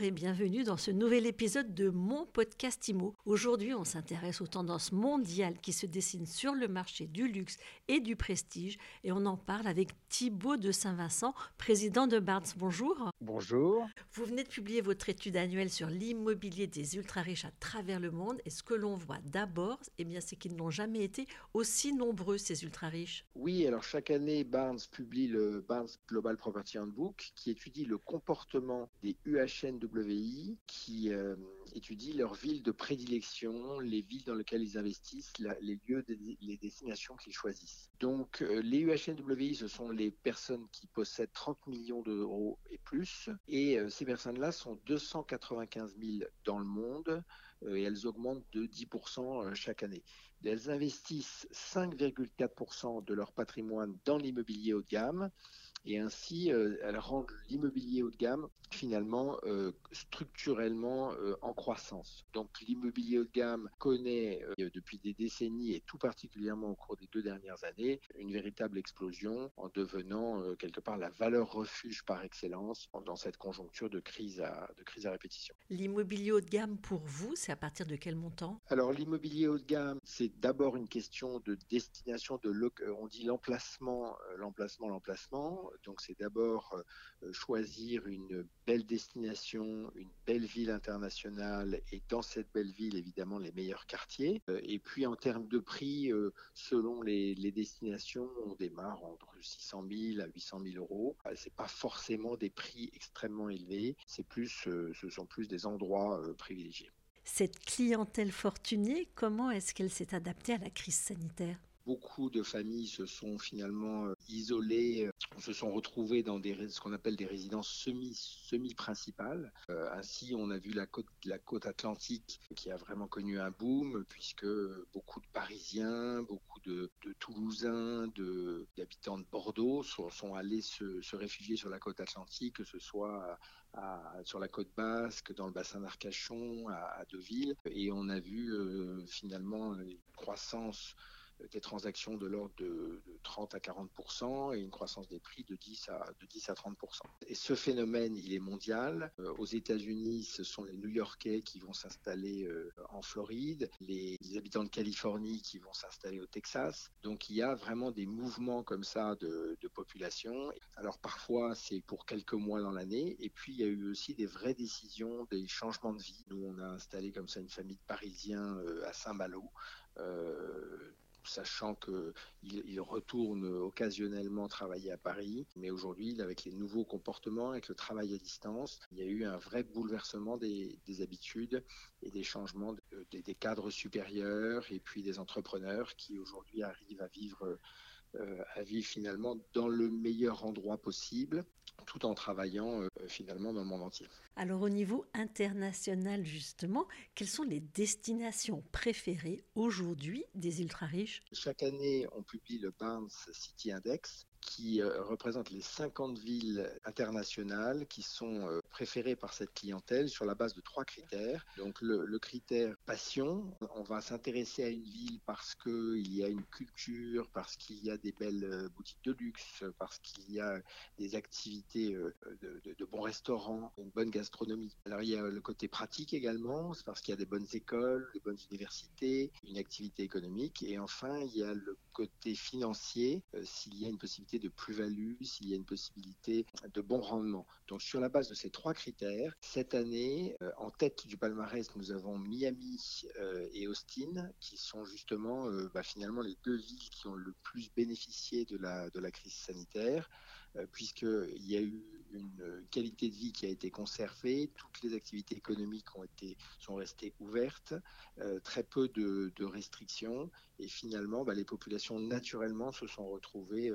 Bonjour et bienvenue dans ce nouvel épisode de mon podcast IMO. Aujourd'hui, on s'intéresse aux tendances mondiales qui se dessinent sur le marché du luxe et du prestige et on en parle avec Thibaut de Saint-Vincent, président de Barnes. Bonjour. Bonjour. Vous venez de publier votre étude annuelle sur l'immobilier des ultra-riches à travers le monde et ce que l'on voit d'abord, eh bien, c'est qu'ils n'ont jamais été aussi nombreux, ces ultra-riches. Oui, alors chaque année, Barnes publie le Barnes Global Property Handbook qui étudie le comportement des Qui euh, étudie leurs villes de prédilection, les villes dans lesquelles ils investissent, les lieux, les destinations qu'ils choisissent. Donc euh, les UHNWI, ce sont les personnes qui possèdent 30 millions d'euros et plus, et euh, ces personnes-là sont 295 000 dans le monde et elles augmentent de 10% chaque année. Elles investissent 5,4% de leur patrimoine dans l'immobilier haut de gamme et ainsi euh, elles rendent l'immobilier haut de gamme finalement euh, structurellement euh, en croissance. Donc l'immobilier haut de gamme connaît depuis des décennies et tout particulièrement au cours des deux dernières années une véritable explosion en devenant quelque part la valeur refuge par excellence dans cette conjoncture de crise à, de crise à répétition. L'immobilier haut de gamme pour vous, c'est à partir de quel montant? Alors l'immobilier haut de gamme, c'est d'abord une question de destination, de on dit l'emplacement, l'emplacement, l'emplacement donc c'est d'abord euh, choisir une belle destination, une belle ville internationale et dans cette belle ville évidemment les meilleurs quartiers. Euh, et puis en termes de prix, euh, selon les, destinations, on démarre entre 600 000 à 800 000 euros. C'est pas forcément des prix extrêmement élevés, c'est plus, ce sont plus des endroits privilégiés. Cette clientèle fortunée, comment est-ce qu'elle s'est adaptée à la crise sanitaire? Beaucoup de familles se sont finalement euh, isolées, euh, se sont retrouvées dans ce qu'on appelle des résidences semi, semi-principales. Euh, ainsi, on a vu la côte, la côte atlantique qui a vraiment connu un boom, puisque beaucoup de Parisiens, beaucoup de, Toulousains, d'habitants de, Bordeaux sont, allés se, réfugier sur la côte atlantique, que ce soit sur la côte basque, dans le bassin d'Arcachon, à, Deauville. Et on a vu finalement une croissance des transactions de l'ordre de, 30 à 40 et une croissance des prix de 10 à, de 10 à 30 Et ce phénomène, il est mondial. Euh, aux États-Unis, ce sont les New-Yorkais qui vont s'installer euh, en Floride, les, habitants de Californie qui vont s'installer au Texas. Donc il y a vraiment des mouvements comme ça de, population. Alors parfois, c'est pour quelques mois dans l'année. Et puis il y a eu aussi des vraies décisions, des changements de vie. Nous, on a installé comme ça une famille de Parisiens euh, à Saint-Malo. Sachant qu'il retourne occasionnellement travailler à Paris. Mais aujourd'hui, avec les nouveaux comportements, avec le travail à distance, il y a eu un vrai bouleversement des, habitudes et des changements des cadres supérieurs et puis des entrepreneurs qui aujourd'hui arrivent à vivre à vivre finalement dans le meilleur endroit possible, tout en travaillant euh, finalement dans le monde entier. Alors au niveau international justement, quelles sont les destinations préférées aujourd'hui des ultra riches Chaque année, on publie le Barnes City Index qui euh, représente les 50 villes internationales qui sont euh, préférées par cette clientèle sur la base de trois critères. Donc le, critère passion, on va s'intéresser à une ville parce qu'il y a une culture, parce qu'il y a des belles euh, boutiques de luxe, parce qu'il y a des activités de, bons restaurants, une bonne gastronomie. Alors il y a le côté pratique également, c'est parce qu'il y a des bonnes écoles, des bonnes universités, une activité économique. Et enfin, il y a le financier, s'il y a une possibilité de plus-value, s'il y a une possibilité de bon rendement. Donc sur la base de ces trois critères, cette année, euh, en tête du palmarès, nous avons Miami euh, et Austin, qui sont justement euh, bah, finalement les deux villes qui ont le plus bénéficié de la, de la crise sanitaire, puisqu'il y a eu une qualité de vie qui a été conservée, toutes les activités économiques ont été, sont restées ouvertes, très peu de, restrictions, et finalement, bah, les populations naturellement se sont retrouvées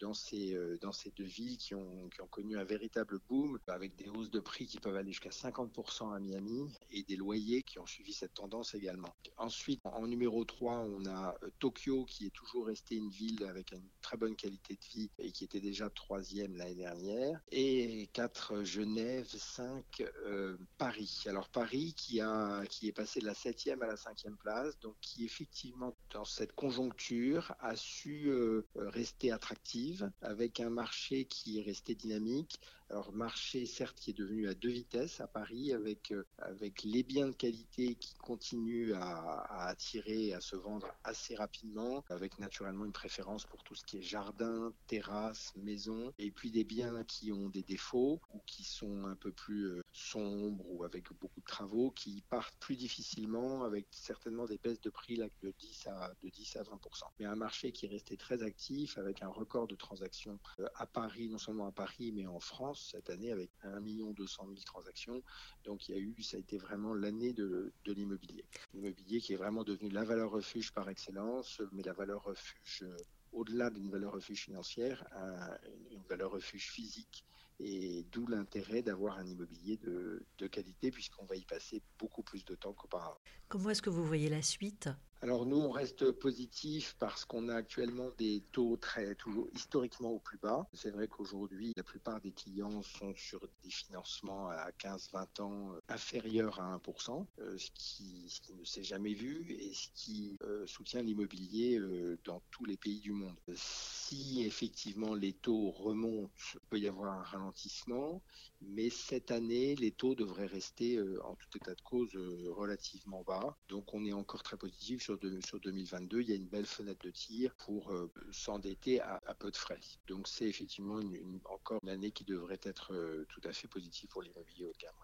dans ces, euh, dans ces deux villes qui ont, qui ont connu un véritable boom avec des hausses de prix qui peuvent aller jusqu'à 50% à Miami et des loyers qui ont suivi cette tendance également. Ensuite, en numéro 3, on a euh, Tokyo qui est toujours resté une ville avec une très bonne qualité de vie et qui était déjà troisième l'année dernière. Et 4, Genève, 5, euh, Paris. Alors Paris qui, a, qui est passé de la 7e à la 5e place, donc qui effectivement dans cette conjoncture a su rester attractif avec un marché qui est resté dynamique. Alors marché certes qui est devenu à deux vitesses à Paris avec euh, avec les biens de qualité qui continuent à, attirer, à se vendre assez rapidement, avec naturellement une préférence pour tout ce qui est jardin, terrasse, maison, et puis des biens qui ont des défauts ou qui sont un peu plus euh, sombres ou avec beaucoup de travaux, qui partent plus difficilement avec certainement des baisses de prix de 10 à de 10 à 20% Mais un marché qui est resté très actif avec un record de transactions euh, à Paris, non seulement à Paris mais en France cette année avec 1 200 000 transactions. Donc il y a eu, ça a été vraiment l'année de, de l'immobilier. L'immobilier qui est vraiment devenu la valeur refuge par excellence, mais la valeur refuge euh, au-delà d'une valeur refuge financière, une valeur refuge physique et d'où l'intérêt d'avoir un immobilier de, de qualité puisqu'on va y passer beaucoup plus de temps qu'auparavant. Comment est-ce que vous voyez la suite? Alors nous, on reste positif parce qu'on a actuellement des taux très toujours historiquement au plus bas. C'est vrai qu'aujourd'hui, la plupart des clients sont sur des financements à 15-20 ans euh, inférieurs à 1%, euh, ce, qui, ne s'est jamais vu et ce qui euh, soutient l'immobilier dans tous les pays du monde. Si effectivement les taux remontent, il peut y avoir un ralentissement, mais cette année, les taux devraient rester en tout état de cause relativement bas. Donc on est encore très positif sur, sur 2022, il y a une belle fenêtre de tir pour euh, s'endetter à, peu de frais. Donc c'est effectivement encore une année qui devrait être euh, tout à fait positive pour l'immobilier de gamme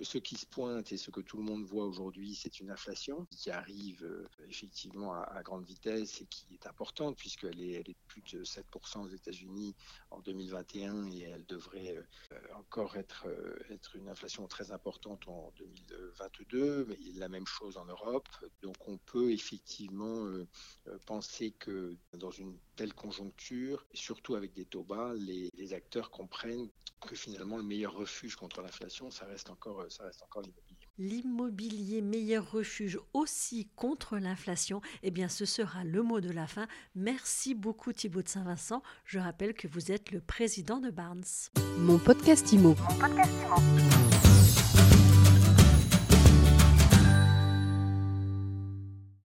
ce qui se pointe et ce que tout le monde voit aujourd'hui, c'est une inflation qui arrive euh, effectivement à, grande vitesse et qui est importante puisqu'elle est, elle est plus de 7% aux États-Unis en 2021 et elle devrait euh, encore être, euh, être une inflation très importante en 2022, mais la même chose en Europe. Donc on peut effectivement penser que dans une telle conjoncture, surtout avec des taux bas, les acteurs comprennent que finalement le meilleur refuge contre l'inflation, ça reste encore euh, ça reste encore l'immobilier. L'immobilier meilleur refuge aussi contre l'inflation, eh bien ce sera le mot de la fin. Merci beaucoup Thibaut de Saint-Vincent. Je rappelle que vous êtes le président de Barnes. Mon podcast Imo. Mon podcast Imo.